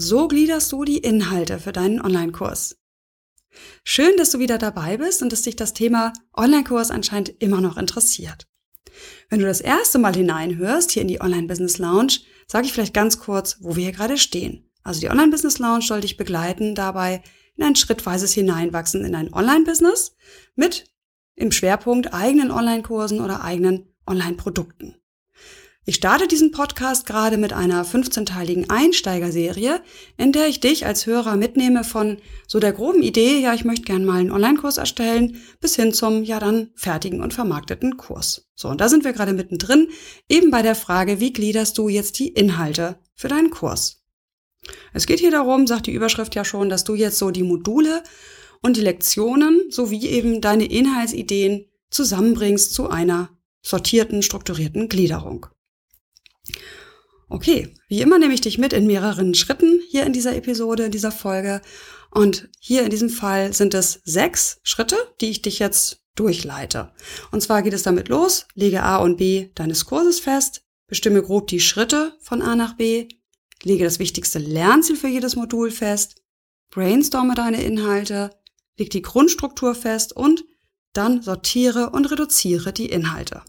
So gliederst du die Inhalte für deinen Online-Kurs. Schön, dass du wieder dabei bist und dass dich das Thema Online-Kurs anscheinend immer noch interessiert. Wenn du das erste Mal hineinhörst hier in die Online-Business Lounge, sage ich vielleicht ganz kurz, wo wir hier gerade stehen. Also die Online-Business Lounge soll dich begleiten dabei in ein schrittweises Hineinwachsen in ein Online-Business mit im Schwerpunkt eigenen Online-Kursen oder eigenen Online-Produkten. Ich starte diesen Podcast gerade mit einer 15-teiligen Einsteigerserie, in der ich dich als Hörer mitnehme von so der groben Idee, ja, ich möchte gern mal einen Online-Kurs erstellen, bis hin zum, ja, dann fertigen und vermarkteten Kurs. So, und da sind wir gerade mittendrin, eben bei der Frage, wie gliederst du jetzt die Inhalte für deinen Kurs? Es geht hier darum, sagt die Überschrift ja schon, dass du jetzt so die Module und die Lektionen sowie eben deine Inhaltsideen zusammenbringst zu einer sortierten, strukturierten Gliederung. Okay, wie immer nehme ich dich mit in mehreren Schritten hier in dieser Episode, in dieser Folge. Und hier in diesem Fall sind es sechs Schritte, die ich dich jetzt durchleite. Und zwar geht es damit los, lege A und B deines Kurses fest, bestimme grob die Schritte von A nach B, lege das wichtigste Lernziel für jedes Modul fest, brainstorme deine Inhalte, leg die Grundstruktur fest und dann sortiere und reduziere die Inhalte.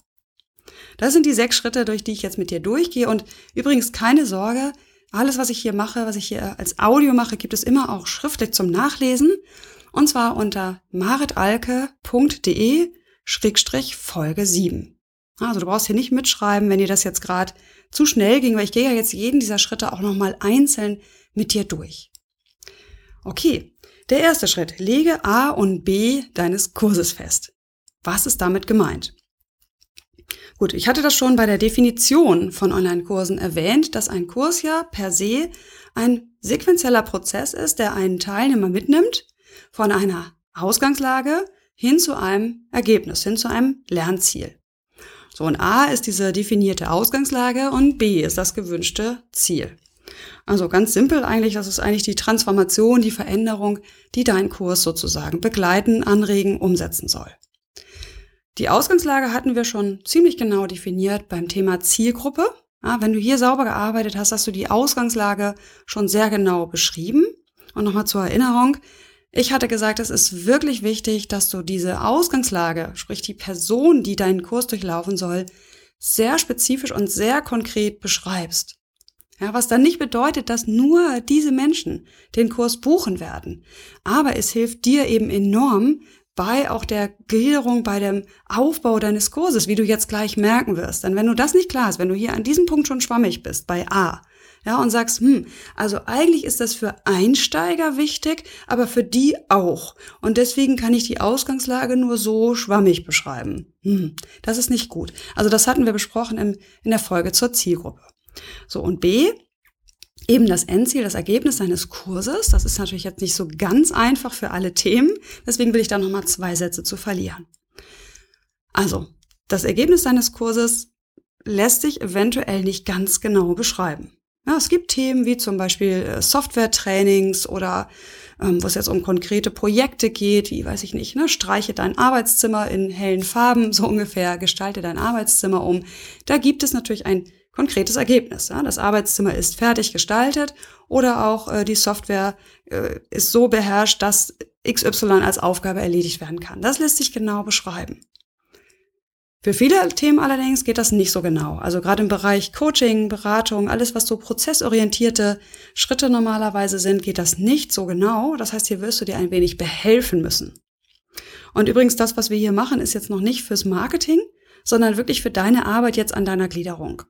Das sind die sechs Schritte, durch die ich jetzt mit dir durchgehe. Und übrigens keine Sorge, alles, was ich hier mache, was ich hier als Audio mache, gibt es immer auch schriftlich zum Nachlesen. Und zwar unter maritalke.de Schrägstrich Folge 7. Also du brauchst hier nicht mitschreiben, wenn dir das jetzt gerade zu schnell ging, weil ich gehe ja jetzt jeden dieser Schritte auch nochmal einzeln mit dir durch. Okay, der erste Schritt. Lege A und B deines Kurses fest. Was ist damit gemeint? Gut, ich hatte das schon bei der Definition von Online-Kursen erwähnt, dass ein Kurs ja per se ein sequenzieller Prozess ist, der einen Teilnehmer mitnimmt von einer Ausgangslage hin zu einem Ergebnis, hin zu einem Lernziel. So, und A ist diese definierte Ausgangslage und B ist das gewünschte Ziel. Also ganz simpel eigentlich, das ist eigentlich die Transformation, die Veränderung, die dein Kurs sozusagen begleiten, anregen, umsetzen soll. Die Ausgangslage hatten wir schon ziemlich genau definiert beim Thema Zielgruppe. Ja, wenn du hier sauber gearbeitet hast, hast du die Ausgangslage schon sehr genau beschrieben. Und nochmal zur Erinnerung, ich hatte gesagt, es ist wirklich wichtig, dass du diese Ausgangslage, sprich die Person, die deinen Kurs durchlaufen soll, sehr spezifisch und sehr konkret beschreibst. Ja, was dann nicht bedeutet, dass nur diese Menschen den Kurs buchen werden. Aber es hilft dir eben enorm, bei auch der Gliederung, bei dem Aufbau deines Kurses, wie du jetzt gleich merken wirst. Denn wenn du das nicht klar hast, wenn du hier an diesem Punkt schon schwammig bist, bei A, ja, und sagst, hm, also eigentlich ist das für Einsteiger wichtig, aber für die auch. Und deswegen kann ich die Ausgangslage nur so schwammig beschreiben. Hm, das ist nicht gut. Also das hatten wir besprochen in, in der Folge zur Zielgruppe. So, und B, eben das Endziel, das Ergebnis deines Kurses. Das ist natürlich jetzt nicht so ganz einfach für alle Themen. Deswegen will ich da nochmal zwei Sätze zu verlieren. Also, das Ergebnis deines Kurses lässt sich eventuell nicht ganz genau beschreiben. Ja, es gibt Themen wie zum Beispiel äh, Software-Trainings oder ähm, wo es jetzt um konkrete Projekte geht, wie weiß ich nicht, ne, streiche dein Arbeitszimmer in hellen Farben, so ungefähr, gestalte dein Arbeitszimmer um. Da gibt es natürlich ein konkretes Ergebnis. Ja? Das Arbeitszimmer ist fertig gestaltet oder auch äh, die Software äh, ist so beherrscht, dass XY als Aufgabe erledigt werden kann. Das lässt sich genau beschreiben. Für viele Themen allerdings geht das nicht so genau. Also gerade im Bereich Coaching, Beratung, alles was so prozessorientierte Schritte normalerweise sind, geht das nicht so genau. Das heißt, hier wirst du dir ein wenig behelfen müssen. Und übrigens, das, was wir hier machen, ist jetzt noch nicht fürs Marketing, sondern wirklich für deine Arbeit jetzt an deiner Gliederung.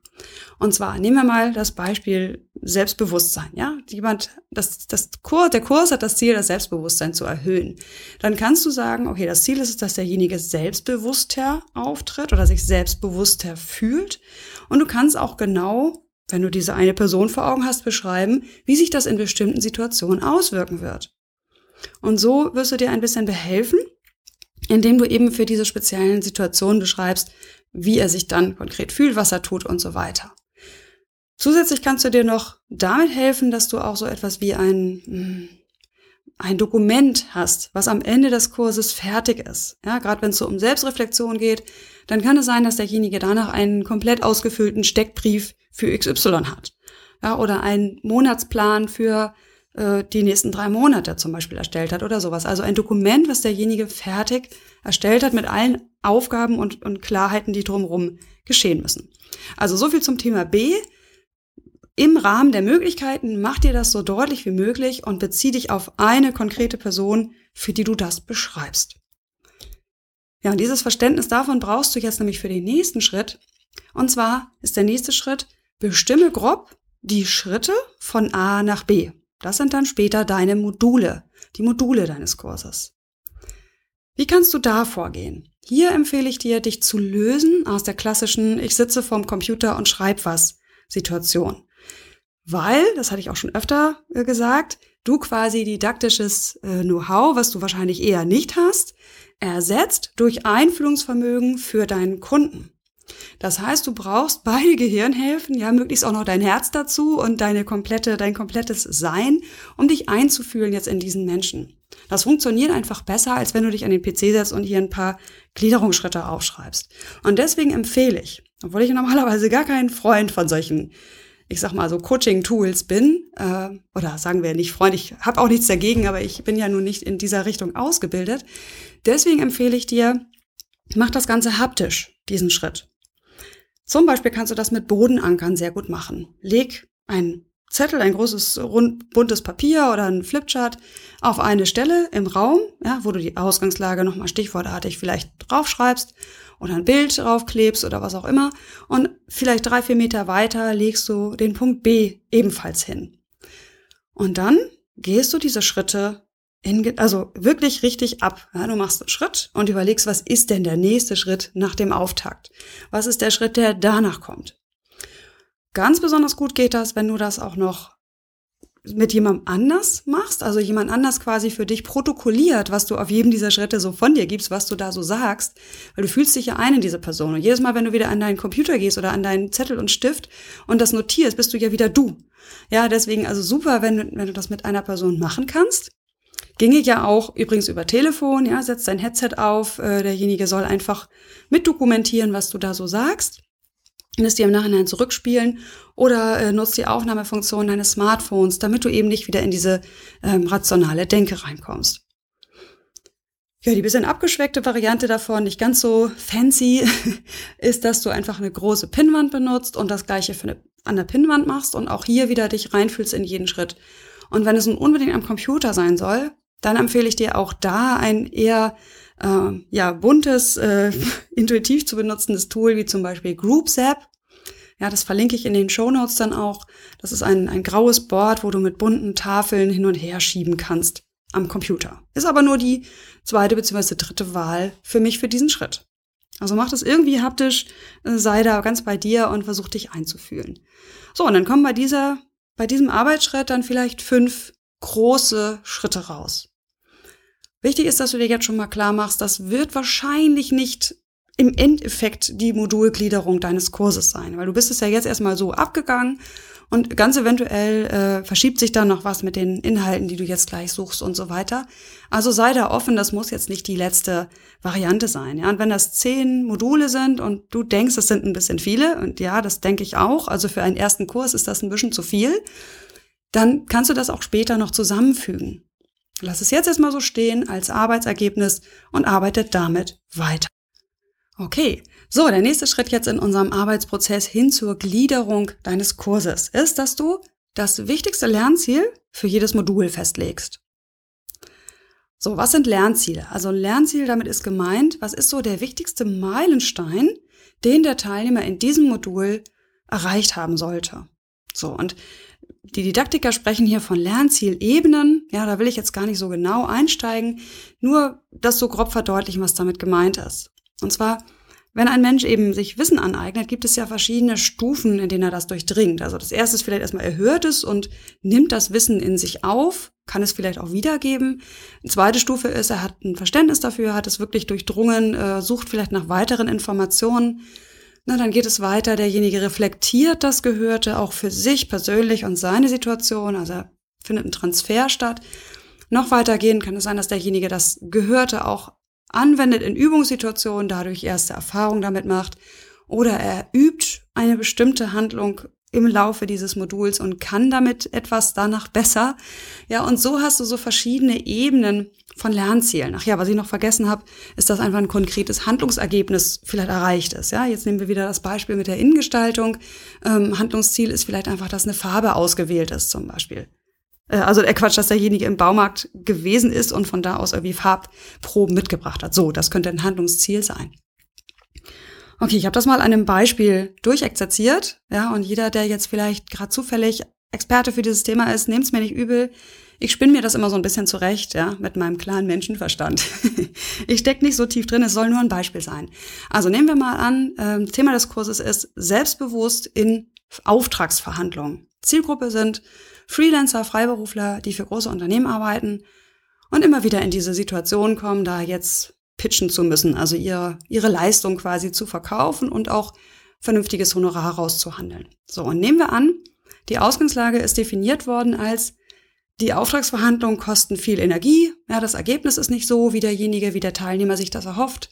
Und zwar nehmen wir mal das Beispiel Selbstbewusstsein. Ja, jemand, das, das Kurs, der Kurs hat das Ziel, das Selbstbewusstsein zu erhöhen. Dann kannst du sagen, okay, das Ziel ist es, dass derjenige selbstbewusster auftritt oder sich selbstbewusster fühlt. Und du kannst auch genau wenn du diese eine Person vor Augen hast, beschreiben, wie sich das in bestimmten Situationen auswirken wird. Und so wirst du dir ein bisschen behelfen, indem du eben für diese speziellen Situationen beschreibst, wie er sich dann konkret fühlt, was er tut und so weiter. Zusätzlich kannst du dir noch damit helfen, dass du auch so etwas wie ein, hm, ein Dokument hast, was am Ende des Kurses fertig ist. Ja, gerade wenn es so um Selbstreflexion geht, dann kann es sein, dass derjenige danach einen komplett ausgefüllten Steckbrief für XY hat. Ja, oder einen Monatsplan für äh, die nächsten drei Monate zum Beispiel erstellt hat oder sowas. Also ein Dokument, was derjenige fertig erstellt hat mit allen Aufgaben und, und Klarheiten, die drumherum geschehen müssen. Also so viel zum Thema B. Im Rahmen der Möglichkeiten mach dir das so deutlich wie möglich und bezieh dich auf eine konkrete Person, für die du das beschreibst. Ja, und dieses Verständnis davon brauchst du jetzt nämlich für den nächsten Schritt. Und zwar ist der nächste Schritt, bestimme grob die Schritte von A nach B. Das sind dann später deine Module, die Module deines Kurses. Wie kannst du da vorgehen? Hier empfehle ich dir, dich zu lösen aus der klassischen Ich sitze vorm Computer und schreib was Situation. Weil, das hatte ich auch schon öfter äh, gesagt, du quasi didaktisches äh, Know-how, was du wahrscheinlich eher nicht hast, ersetzt durch Einfühlungsvermögen für deinen Kunden. Das heißt, du brauchst beide Gehirnhälften, ja, möglichst auch noch dein Herz dazu und deine komplette, dein komplettes Sein, um dich einzufühlen jetzt in diesen Menschen. Das funktioniert einfach besser, als wenn du dich an den PC setzt und hier ein paar Gliederungsschritte aufschreibst. Und deswegen empfehle ich, obwohl ich normalerweise gar kein Freund von solchen, ich sag mal so Coaching-Tools bin, äh, oder sagen wir nicht Freund, ich habe auch nichts dagegen, aber ich bin ja nun nicht in dieser Richtung ausgebildet. Deswegen empfehle ich dir, mach das Ganze haptisch, diesen Schritt. Zum Beispiel kannst du das mit Bodenankern sehr gut machen. Leg ein Zettel, ein großes rund, buntes Papier oder ein Flipchart auf eine Stelle im Raum, ja, wo du die Ausgangslage nochmal stichwortartig vielleicht draufschreibst oder ein Bild draufklebst oder was auch immer. Und vielleicht drei, vier Meter weiter legst du den Punkt B ebenfalls hin. Und dann gehst du diese Schritte in, also wirklich richtig ab. Ja, du machst einen Schritt und überlegst, was ist denn der nächste Schritt nach dem Auftakt? Was ist der Schritt, der danach kommt? Ganz besonders gut geht das, wenn du das auch noch mit jemandem anders machst, also jemand anders quasi für dich protokolliert, was du auf jedem dieser Schritte so von dir gibst, was du da so sagst, weil du fühlst dich ja ein in diese Person. Und jedes Mal, wenn du wieder an deinen Computer gehst oder an deinen Zettel und Stift und das notierst, bist du ja wieder du. Ja, deswegen also super, wenn wenn du das mit einer Person machen kannst. Ginge ja auch übrigens über Telefon, ja, setzt dein Headset auf, äh, derjenige soll einfach mitdokumentieren, was du da so sagst und es dir im Nachhinein zurückspielen oder äh, nutzt die Aufnahmefunktion deines Smartphones, damit du eben nicht wieder in diese ähm, rationale Denke reinkommst. Ja, die bisschen abgeschweckte Variante davon, nicht ganz so fancy, ist, dass du einfach eine große Pinnwand benutzt und das gleiche eine, an der Pinnwand machst und auch hier wieder dich reinfühlst in jeden Schritt. Und wenn es nun unbedingt am Computer sein soll, dann empfehle ich dir auch da ein eher äh, ja, buntes, äh, intuitiv zu benutzendes Tool, wie zum Beispiel GroupZap. Ja, das verlinke ich in den Show Notes dann auch. Das ist ein, ein graues Board, wo du mit bunten Tafeln hin und her schieben kannst am Computer. Ist aber nur die zweite bzw. dritte Wahl für mich für diesen Schritt. Also mach das irgendwie haptisch, äh, sei da ganz bei dir und versuch dich einzufühlen. So, und dann kommen bei dieser, bei diesem Arbeitsschritt dann vielleicht fünf große Schritte raus. Wichtig ist, dass du dir jetzt schon mal klar machst, das wird wahrscheinlich nicht im Endeffekt die Modulgliederung deines Kurses sein, weil du bist es ja jetzt erstmal so abgegangen und ganz eventuell äh, verschiebt sich dann noch was mit den Inhalten, die du jetzt gleich suchst und so weiter. Also sei da offen, das muss jetzt nicht die letzte Variante sein. Ja? Und wenn das zehn Module sind und du denkst, es sind ein bisschen viele, und ja, das denke ich auch, also für einen ersten Kurs ist das ein bisschen zu viel, dann kannst du das auch später noch zusammenfügen. Lass es jetzt erstmal so stehen als Arbeitsergebnis und arbeite damit weiter. Okay, so, der nächste Schritt jetzt in unserem Arbeitsprozess hin zur Gliederung deines Kurses ist, dass du das wichtigste Lernziel für jedes Modul festlegst. So, was sind Lernziele? Also Lernziel, damit ist gemeint, was ist so der wichtigste Meilenstein, den der Teilnehmer in diesem Modul erreicht haben sollte. So, und die Didaktiker sprechen hier von Lernzielebenen. Ja, da will ich jetzt gar nicht so genau einsteigen, nur das so grob verdeutlichen, was damit gemeint ist. Und zwar wenn ein Mensch eben sich Wissen aneignet, gibt es ja verschiedene Stufen, in denen er das durchdringt. Also das erste ist vielleicht erstmal, er hört es und nimmt das Wissen in sich auf, kann es vielleicht auch wiedergeben. Die zweite Stufe ist, er hat ein Verständnis dafür, hat es wirklich durchdrungen, äh, sucht vielleicht nach weiteren Informationen. Na, dann geht es weiter, derjenige reflektiert das Gehörte auch für sich persönlich und seine Situation, also findet ein Transfer statt. Noch weitergehen kann es sein, dass derjenige das Gehörte auch anwendet in Übungssituationen, dadurch erste Erfahrungen damit macht oder er übt eine bestimmte Handlung im Laufe dieses Moduls und kann damit etwas danach besser. Ja, und so hast du so verschiedene Ebenen von Lernzielen. Ach ja, was ich noch vergessen habe, ist, dass einfach ein konkretes Handlungsergebnis vielleicht erreicht ist. Ja, jetzt nehmen wir wieder das Beispiel mit der Innengestaltung. Ähm, Handlungsziel ist vielleicht einfach, dass eine Farbe ausgewählt ist, zum Beispiel. Äh, also der Quatsch, dass derjenige im Baumarkt gewesen ist und von da aus irgendwie Farbproben mitgebracht hat. So, das könnte ein Handlungsziel sein. Okay, ich habe das mal an einem Beispiel durchexerziert, ja, und jeder, der jetzt vielleicht gerade zufällig Experte für dieses Thema ist, nehmt's mir nicht übel. Ich spinne mir das immer so ein bisschen zurecht, ja, mit meinem klaren Menschenverstand. ich steck nicht so tief drin, es soll nur ein Beispiel sein. Also nehmen wir mal an, äh, Thema des Kurses ist selbstbewusst in Auftragsverhandlungen. Zielgruppe sind Freelancer, Freiberufler, die für große Unternehmen arbeiten und immer wieder in diese Situation kommen, da jetzt pitchen zu müssen, also ihre, ihre Leistung quasi zu verkaufen und auch vernünftiges Honorar rauszuhandeln. So, und nehmen wir an, die Ausgangslage ist definiert worden als die Auftragsverhandlungen kosten viel Energie. Ja, das Ergebnis ist nicht so, wie derjenige, wie der Teilnehmer sich das erhofft.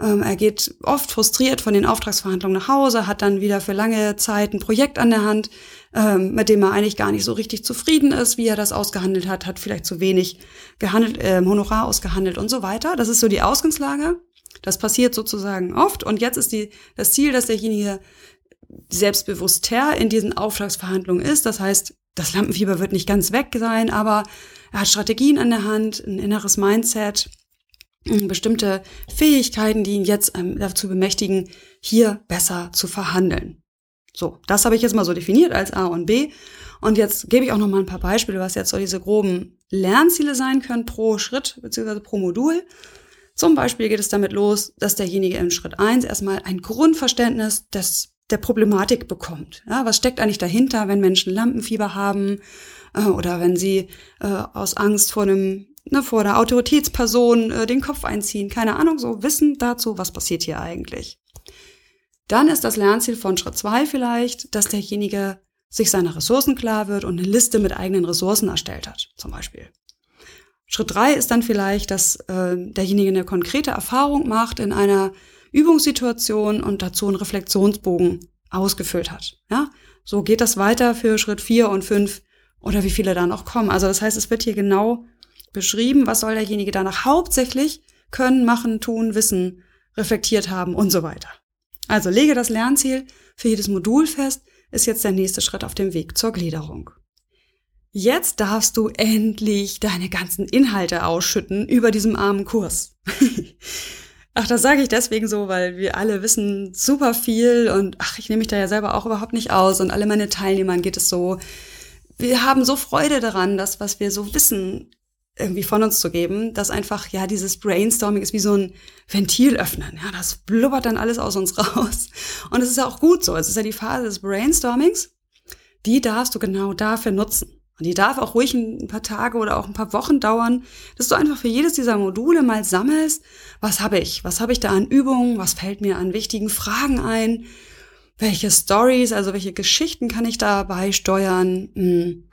Ähm, er geht oft frustriert von den Auftragsverhandlungen nach Hause, hat dann wieder für lange Zeit ein Projekt an der Hand, ähm, mit dem er eigentlich gar nicht so richtig zufrieden ist, wie er das ausgehandelt hat, hat vielleicht zu wenig gehandelt, äh, Honorar ausgehandelt und so weiter. Das ist so die Ausgangslage. Das passiert sozusagen oft. Und jetzt ist die, das Ziel, dass derjenige selbstbewusster in diesen Auftragsverhandlungen ist. Das heißt, das Lampenfieber wird nicht ganz weg sein, aber er hat Strategien an der Hand, ein inneres Mindset, bestimmte Fähigkeiten, die ihn jetzt ähm, dazu bemächtigen, hier besser zu verhandeln. So, das habe ich jetzt mal so definiert als A und B. Und jetzt gebe ich auch noch mal ein paar Beispiele, was jetzt so diese groben Lernziele sein können pro Schritt bzw. pro Modul. Zum Beispiel geht es damit los, dass derjenige in Schritt eins erstmal ein Grundverständnis des der Problematik bekommt. Ja, was steckt eigentlich dahinter, wenn Menschen Lampenfieber haben äh, oder wenn sie äh, aus Angst vor einem ne, vor der Autoritätsperson äh, den Kopf einziehen, keine Ahnung, so Wissen dazu, was passiert hier eigentlich. Dann ist das Lernziel von Schritt zwei vielleicht, dass derjenige sich seiner Ressourcen klar wird und eine Liste mit eigenen Ressourcen erstellt hat, zum Beispiel. Schritt drei ist dann vielleicht, dass äh, derjenige eine konkrete Erfahrung macht in einer Übungssituation und dazu einen Reflexionsbogen ausgefüllt hat. Ja, so geht das weiter für Schritt vier und fünf oder wie viele da noch kommen. Also das heißt, es wird hier genau beschrieben, was soll derjenige danach hauptsächlich können, machen, tun, wissen, reflektiert haben und so weiter. Also lege das Lernziel für jedes Modul fest, ist jetzt der nächste Schritt auf dem Weg zur Gliederung. Jetzt darfst du endlich deine ganzen Inhalte ausschütten über diesem armen Kurs. Ach, das sage ich deswegen so, weil wir alle wissen super viel und ach, ich nehme mich da ja selber auch überhaupt nicht aus und alle meine Teilnehmern geht es so. Wir haben so Freude daran, das, was wir so wissen, irgendwie von uns zu geben, dass einfach, ja, dieses Brainstorming ist wie so ein Ventil öffnen. Ja, das blubbert dann alles aus uns raus. Und es ist ja auch gut so. Es ist ja die Phase des Brainstormings. Die darfst du genau dafür nutzen. Und die darf auch ruhig ein paar Tage oder auch ein paar Wochen dauern, dass du einfach für jedes dieser Module mal sammelst, was habe ich? Was habe ich da an Übungen? Was fällt mir an wichtigen Fragen ein? Welche Stories, also welche Geschichten kann ich dabei steuern? Hm.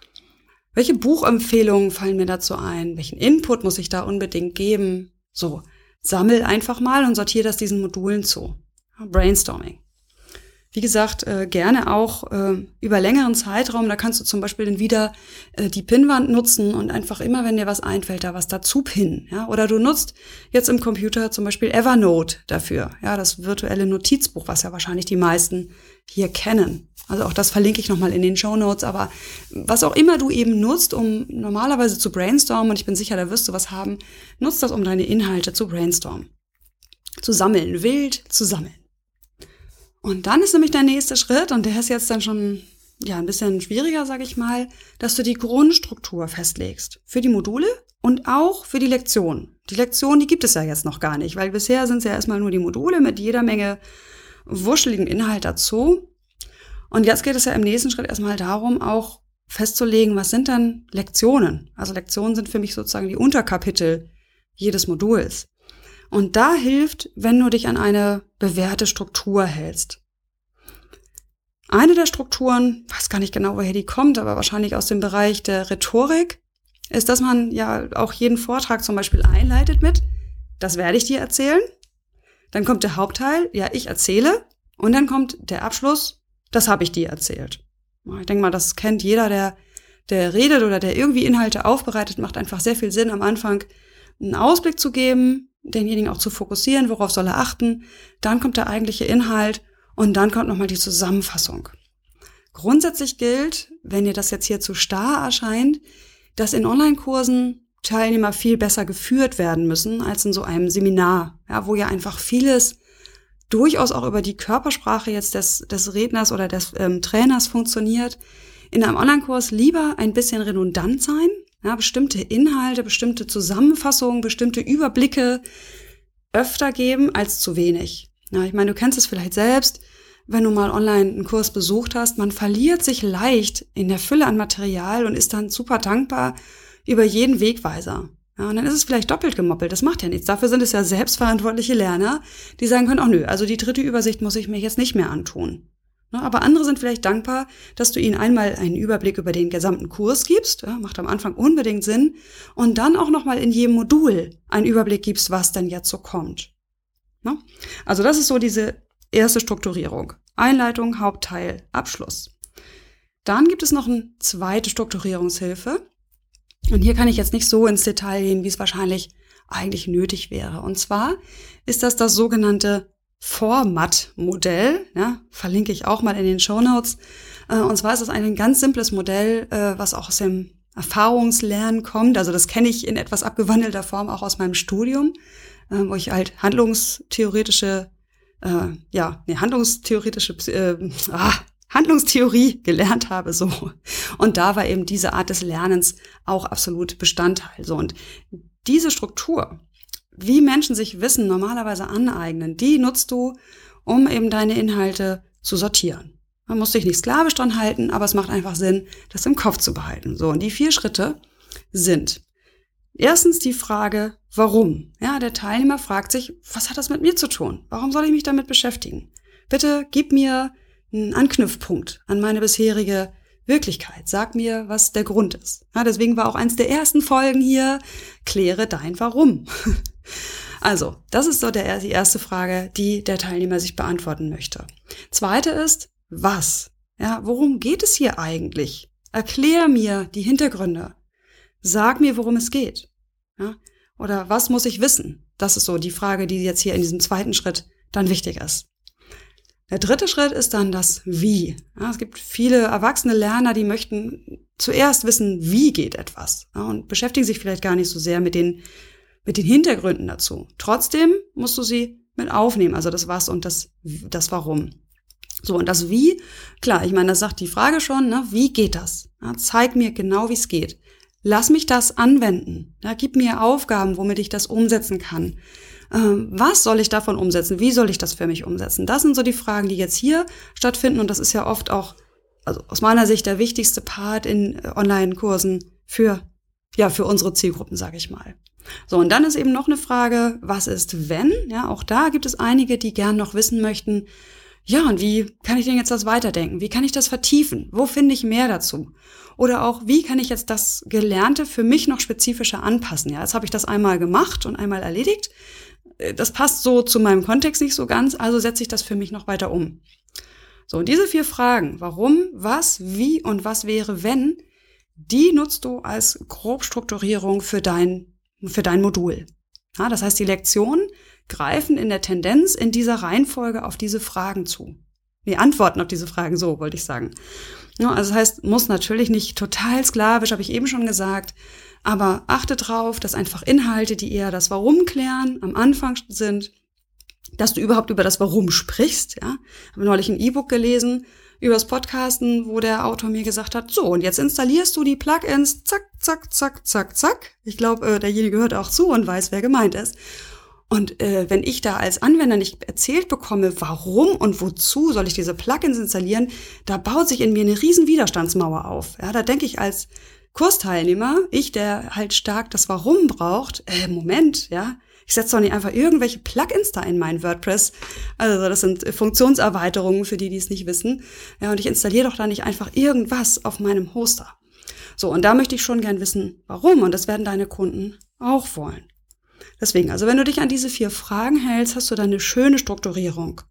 Welche Buchempfehlungen fallen mir dazu ein? Welchen Input muss ich da unbedingt geben? So, sammel einfach mal und sortiere das diesen Modulen zu. Brainstorming. Wie gesagt, äh, gerne auch äh, über längeren Zeitraum. Da kannst du zum Beispiel dann wieder äh, die Pinnwand nutzen und einfach immer, wenn dir was einfällt, da was dazu pinnen. Ja? Oder du nutzt jetzt im Computer zum Beispiel Evernote dafür. Ja, das virtuelle Notizbuch, was ja wahrscheinlich die meisten hier kennen. Also auch das verlinke ich nochmal in den Show Notes. Aber was auch immer du eben nutzt, um normalerweise zu brainstormen, und ich bin sicher, da wirst du was haben, nutzt das, um deine Inhalte zu brainstormen. Zu sammeln, wild zu sammeln. Und dann ist nämlich der nächste Schritt, und der ist jetzt dann schon ja ein bisschen schwieriger, sage ich mal, dass du die Grundstruktur festlegst für die Module Und auch für die Lektion. Die Lektion, die gibt es ja jetzt noch gar nicht, weil bisher sind es ja erstmal nur die Module mit jeder Menge wuscheligen Inhalt dazu. Und jetzt geht es ja im nächsten Schritt erstmal darum, auch festzulegen, was sind dann Lektionen? Also Lektionen sind für mich sozusagen die Unterkapitel jedes Moduls. Und da hilft, wenn du dich an eine bewährte Struktur hältst. Eine der Strukturen, weiß gar nicht genau, woher die kommt, aber wahrscheinlich aus dem Bereich der Rhetorik, ist, dass man ja auch jeden Vortrag zum Beispiel einleitet mit, das werde ich dir erzählen. Dann kommt der Hauptteil, ja, ich erzähle. Und dann kommt der Abschluss, das habe ich dir erzählt. Ich denke mal, das kennt jeder, der, der redet oder der irgendwie Inhalte aufbereitet, macht einfach sehr viel Sinn, am Anfang einen Ausblick zu geben, denjenigen auch zu fokussieren, worauf soll er achten. Dann kommt der eigentliche Inhalt und dann kommt nochmal die Zusammenfassung. Grundsätzlich gilt, wenn dir das jetzt hier zu starr erscheint, dass in Online-Kursen Teilnehmer viel besser geführt werden müssen als in so einem Seminar, ja, wo ja einfach vieles durchaus auch über die Körpersprache jetzt des, des Redners oder des ähm, Trainers funktioniert. In einem Online-Kurs lieber ein bisschen redundant sein, ja, bestimmte Inhalte, bestimmte Zusammenfassungen, bestimmte Überblicke öfter geben als zu wenig. Ja, ich meine, du kennst es vielleicht selbst, wenn du mal online einen Kurs besucht hast, man verliert sich leicht in der Fülle an Material und ist dann super dankbar über jeden Wegweiser. Ja, und dann ist es vielleicht doppelt gemoppelt. Das macht ja nichts. Dafür sind es ja selbstverantwortliche Lerner, die sagen können, ach nö, also die dritte Übersicht muss ich mir jetzt nicht mehr antun. Ne, aber andere sind vielleicht dankbar, dass du ihnen einmal einen Überblick über den gesamten Kurs gibst, macht am Anfang unbedingt Sinn, und dann auch nochmal in jedem Modul einen Überblick gibst, was denn jetzt so kommt. Ne? Also das ist so diese erste Strukturierung. Einleitung, Hauptteil, Abschluss. Dann gibt es noch eine zweite Strukturierungshilfe. Und hier kann ich jetzt nicht so ins Detail gehen, wie es wahrscheinlich eigentlich nötig wäre. Und zwar ist das das sogenannte Format-Modell. Ja, verlinke ich auch mal in den Show Notes. Äh, und zwar ist es ein ganz simples Modell, äh, was auch aus dem Erfahrungslernen kommt. Also das kenne ich in etwas abgewandelter Form auch aus meinem Studium, äh, wo ich halt handlungstheoretische, äh, ja, nee, handlungstheoretische, äh, ah, Handlungstheorie gelernt habe, so. Und da war eben diese Art des Lernens auch absolut Bestandteil, so. Und diese Struktur, wie Menschen sich Wissen normalerweise aneignen, die nutzt du, um eben deine Inhalte zu sortieren. Man muss sich nicht sklavisch dran halten, aber es macht einfach Sinn, das im Kopf zu behalten. So, und die vier Schritte sind erstens die Frage, warum? Ja, der Teilnehmer fragt sich, was hat das mit mir zu tun? Warum soll ich mich damit beschäftigen? Bitte gib mir einen Anknüpfpunkt an meine bisherige Wirklichkeit. Sag mir, was der Grund ist. Ja, deswegen war auch eins der ersten Folgen hier, kläre dein Warum. Also, das ist so der, die erste Frage, die der Teilnehmer sich beantworten möchte. Zweite ist, was? Ja, worum geht es hier eigentlich? Erklär mir die Hintergründe. Sag mir, worum es geht. Ja, oder was muss ich wissen? Das ist so die Frage, die jetzt hier in diesem zweiten Schritt dann wichtig ist. Der dritte Schritt ist dann das Wie. Ja, es gibt viele erwachsene Lerner, die möchten zuerst wissen, wie geht etwas ja, und beschäftigen sich vielleicht gar nicht so sehr mit den, mit den Hintergründen dazu. Trotzdem musst du sie mit aufnehmen, also das Was und das, das Warum. So, und das Wie, klar, ich meine, das sagt die Frage schon, ne? wie geht das? Ja, zeig mir genau, wie es geht. Lass mich das anwenden. Ja, gib mir Aufgaben, womit ich das umsetzen kann. Ähm, was soll ich davon umsetzen? Wie soll ich das für mich umsetzen? Das sind so die Fragen, die jetzt hier stattfinden. Und das ist ja oft auch, also aus meiner Sicht, der wichtigste Part in äh, Online-Kursen für, ja, für unsere Zielgruppen, sage ich mal. So, und dann ist eben noch eine Frage, was ist wenn? Ja, auch da gibt es einige, die gern noch wissen möchten, ja, und wie kann ich denn jetzt das weiterdenken? Wie kann ich das vertiefen? Wo finde ich mehr dazu? Oder auch, wie kann ich jetzt das Gelernte für mich noch spezifischer anpassen? Ja, jetzt habe ich das einmal gemacht und einmal erledigt. Äh, das passt so zu meinem Kontext nicht so ganz, also setze ich das für mich noch weiter um. So, und diese vier Fragen, warum, was, wie und was wäre, wenn, die nutzt du als Grobstrukturierung für dein, für dein Modul. Ja, das heißt, die Lektionen greifen in der Tendenz in dieser Reihenfolge auf diese Fragen zu. Die antworten auf diese Fragen, so wollte ich sagen. Ja, also das heißt, muss natürlich nicht total sklavisch, habe ich eben schon gesagt, aber achte drauf, dass einfach Inhalte, die eher das Warum klären, am Anfang sind, dass du überhaupt über das Warum sprichst. Ja, habe neulich ein E-Book gelesen, übers Podcasten, wo der Autor mir gesagt hat, so, und jetzt installierst du die Plugins, zack, zack, zack, zack, zack. Ich glaube, äh, derjenige hört auch zu und weiß, wer gemeint ist. Und äh, wenn ich da als Anwender nicht erzählt bekomme, warum und wozu soll ich diese Plugins installieren, da baut sich in mir eine riesen Widerstandsmauer auf. Ja, da denke ich als Kursteilnehmer, ich, der halt stark das Warum braucht, äh, Moment, ja, ich setze doch nicht einfach irgendwelche Plugins da in mein WordPress. Also das sind Funktionserweiterungen für die, die es nicht wissen. Ja, und ich installiere doch da nicht einfach irgendwas auf meinem Hoster. So, und da möchte ich schon gern wissen, warum. Und das werden deine Kunden auch wollen. Deswegen, also wenn du dich an diese vier Fragen hältst, hast du dann eine schöne Strukturierung.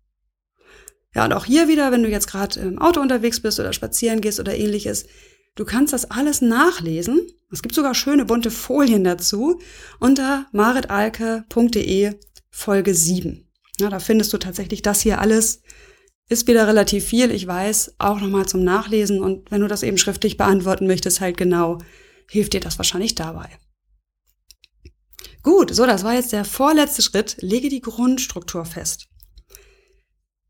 Ja, und auch hier wieder, wenn du jetzt gerade im Auto unterwegs bist oder spazieren gehst oder ähnliches, du kannst das alles nachlesen. Es gibt sogar schöne bunte Folien dazu unter maritalke.de Folge 7. Ja, da findest du tatsächlich das hier alles. Ist wieder relativ viel, ich weiß, auch nochmal zum Nachlesen. Und wenn du das eben schriftlich beantworten möchtest, halt genau, hilft dir das wahrscheinlich dabei. Gut, so, das war jetzt der vorletzte Schritt. Lege die Grundstruktur fest.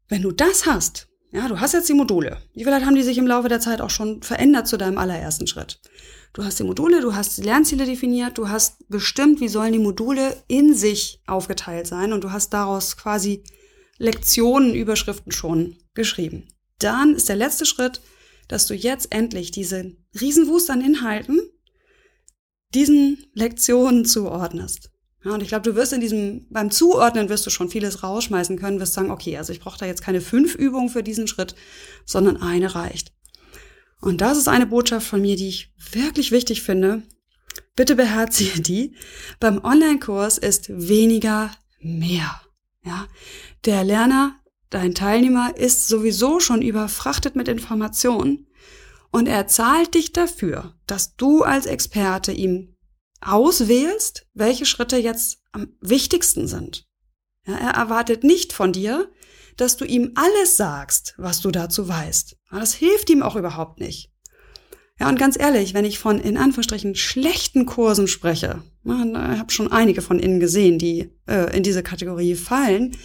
Wenn du das hast, ja, du hast jetzt die Module. Wie vielleicht haben die sich im Laufe der Zeit auch schon verändert zu deinem allerersten Schritt. Du hast die Module, du hast die Lernziele definiert, du hast bestimmt, wie sollen die Module in sich aufgeteilt sein und du hast daraus quasi Lektionen, Überschriften schon geschrieben. Dann ist der letzte Schritt, dass du jetzt endlich diese Riesenwust an Inhalten diesen Lektionen zuordnest. Ja, und ich glaube, du wirst in diesem, beim Zuordnen wirst du schon vieles rausschmeißen können, wirst sagen, okay, also ich brauche da jetzt keine fünf Übungen für diesen Schritt, sondern eine reicht. Und das ist eine Botschaft von mir, die ich wirklich wichtig finde. Bitte beherzige die. Beim Online-Kurs ist weniger mehr. Ja, der Lerner, dein Teilnehmer ist sowieso schon überfrachtet mit Informationen und er zahlt dich dafür, dass du als Experte ihm auswählst, welche Schritte jetzt am wichtigsten sind. Ja, er erwartet nicht von dir, dass du ihm alles sagst, was du dazu weißt. Das hilft ihm auch überhaupt nicht. Ja, und ganz ehrlich, wenn ich von in Anführungsstrichen schlechten Kursen spreche, ich habe schon einige von Ihnen gesehen, die äh, in diese Kategorie fallen,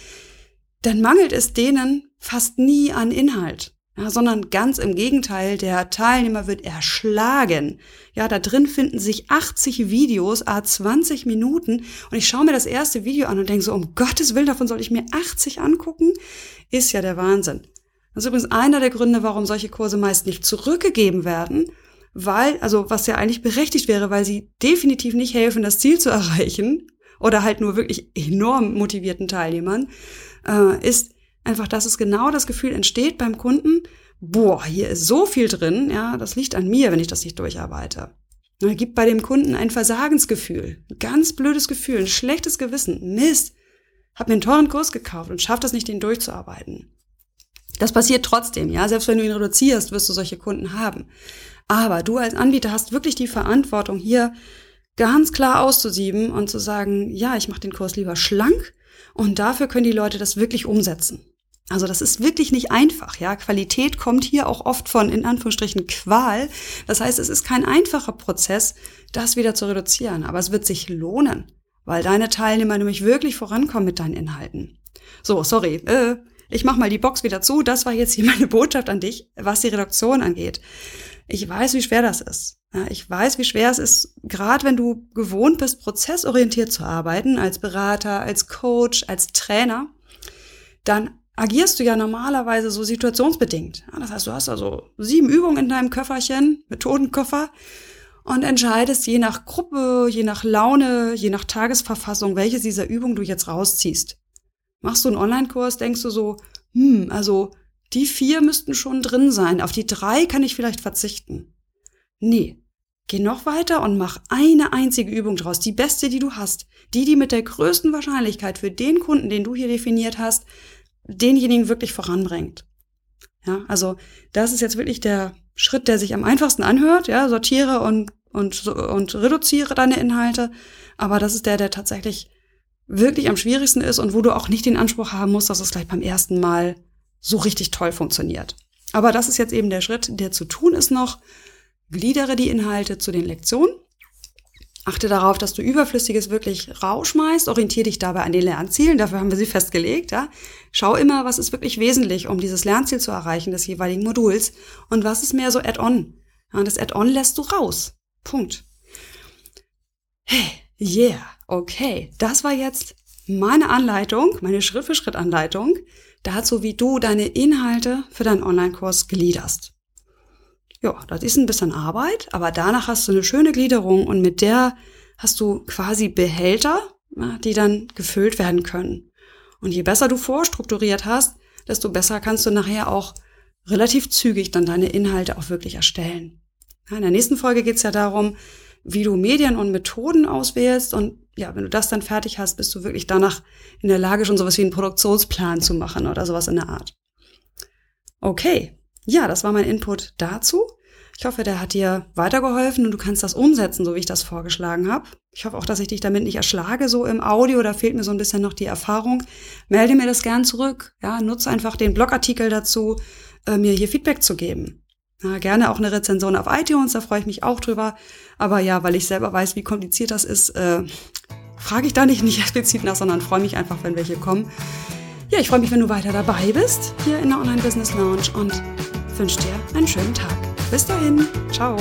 dann mangelt es denen fast nie an Inhalt. Ja, sondern ganz im Gegenteil, der Teilnehmer wird erschlagen. Ja, da drin finden sich 80 Videos, a 20 Minuten und ich schaue mir das erste Video an und denke so, um Gottes Willen, davon soll ich mir 80 angucken? Ist ja der Wahnsinn. Das ist übrigens einer der Gründe, warum solche Kurse meist nicht zurückgegeben werden, weil, also was ja eigentlich berechtigt wäre, weil sie definitiv nicht helfen, das Ziel zu erreichen oder halt nur wirklich enorm motivierten Teilnehmern, äh, ist, Einfach, dass es genau das Gefühl entsteht beim Kunden, boah, hier ist so viel drin, ja, das liegt an mir, wenn ich das nicht durcharbeite. Er gibt bei dem Kunden ein Versagensgefühl, ein ganz blödes Gefühl, ein schlechtes Gewissen. Mist, hab mir einen teuren Kurs gekauft und schafft das nicht, den durchzuarbeiten. Das passiert trotzdem, ja. Selbst wenn du ihn reduzierst, wirst du solche Kunden haben. Aber du als Anbieter hast wirklich die Verantwortung, hier ganz klar auszusieben und zu sagen, ja, ich mache den Kurs lieber schlank und dafür können die Leute das wirklich umsetzen. Also das ist wirklich nicht einfach, ja. Qualität kommt hier auch oft von, in Anführungsstrichen, Qual. Das heißt, es ist kein einfacher Prozess, das wieder zu reduzieren. Aber es wird sich lohnen, weil deine Teilnehmer nämlich wirklich vorankommen mit deinen Inhalten. So, sorry, äh, ich mach mal die Box wieder zu. Das war jetzt hier meine Botschaft an dich, was die Reduktion angeht. Ich weiß, wie schwer das ist. Ich weiß, wie schwer es ist, gerade wenn du gewohnt bist, prozessorientiert zu arbeiten, als Berater, als Coach, als Trainer, dann agierst du ja normalerweise so situationsbedingt. Das heißt, du hast also sieben Übungen in deinem Köfferchen, Methodenkoffer, und entscheidest je nach Gruppe, je nach Laune, je nach Tagesverfassung, welche dieser Übungen du jetzt rausziehst. Machst du einen Online-Kurs, denkst du so, hm, also die vier müssten schon drin sein, auf die drei kann ich vielleicht verzichten. Nee, geh noch weiter und mach eine einzige Übung draus, die beste, die du hast, die, die mit der größten Wahrscheinlichkeit für den Kunden, den du hier definiert hast, denjenigen wirklich voranbringt. Ja, also das ist jetzt wirklich der Schritt, der sich am einfachsten anhört. Ja, sortiere und und und reduziere deine Inhalte, aber das ist der, der tatsächlich wirklich am schwierigsten ist und wo du auch nicht den Anspruch haben musst, dass es gleich beim ersten Mal so richtig toll funktioniert. Aber das ist jetzt eben der Schritt, der zu tun ist noch. Gliedere die Inhalte zu den Lektionen Achte darauf, dass du Überflüssiges wirklich rausschmeißt. Orientiere dich dabei an den Lernzielen. Dafür haben wir sie festgelegt. Ja? Schau immer, was ist wirklich wesentlich, um dieses Lernziel zu erreichen des jeweiligen Moduls und was ist mehr so Add-on. Ja, das Add-on lässt du raus. Punkt. Hey, yeah, okay. Das war jetzt meine Anleitung, meine Schritt-für-Schritt-Anleitung dazu, wie du deine Inhalte für deinen Online-Kurs gliederst. Ja, das ist ein bisschen Arbeit, aber danach hast du eine schöne Gliederung und mit der hast du quasi Behälter, die dann gefüllt werden können. Und je besser du vorstrukturiert hast, desto besser kannst du nachher auch relativ zügig dann deine Inhalte auch wirklich erstellen. in der nächsten Folge geht es ja darum, wie du Medien und Methoden auswählst und ja, wenn du das dann fertig hast, bist du wirklich danach in der Lage, schon sowas wie einen Produktionsplan zu machen oder sowas in der Art. Okay, ja, das war mein Input dazu. Ich hoffe, der hat dir weitergeholfen und du kannst das umsetzen, so wie ich das vorgeschlagen habe. Ich hoffe auch, dass ich dich damit nicht erschlage, so im Audio. Da fehlt mir so ein bisschen noch die Erfahrung. Melde mir das gern zurück. Ja, nutze einfach den Blogartikel dazu, äh, mir hier Feedback zu geben. Ja, gerne auch eine Rezension auf iTunes, da freue ich mich auch drüber. Aber ja, weil ich selber weiß, wie kompliziert das ist, äh, frage ich da nicht, nicht explizit nach, sondern freue mich einfach, wenn welche kommen. Ja, ich freue mich, wenn du weiter dabei bist hier in der Online Business Lounge und wünsche dir einen schönen Tag. Bis dahin, ciao.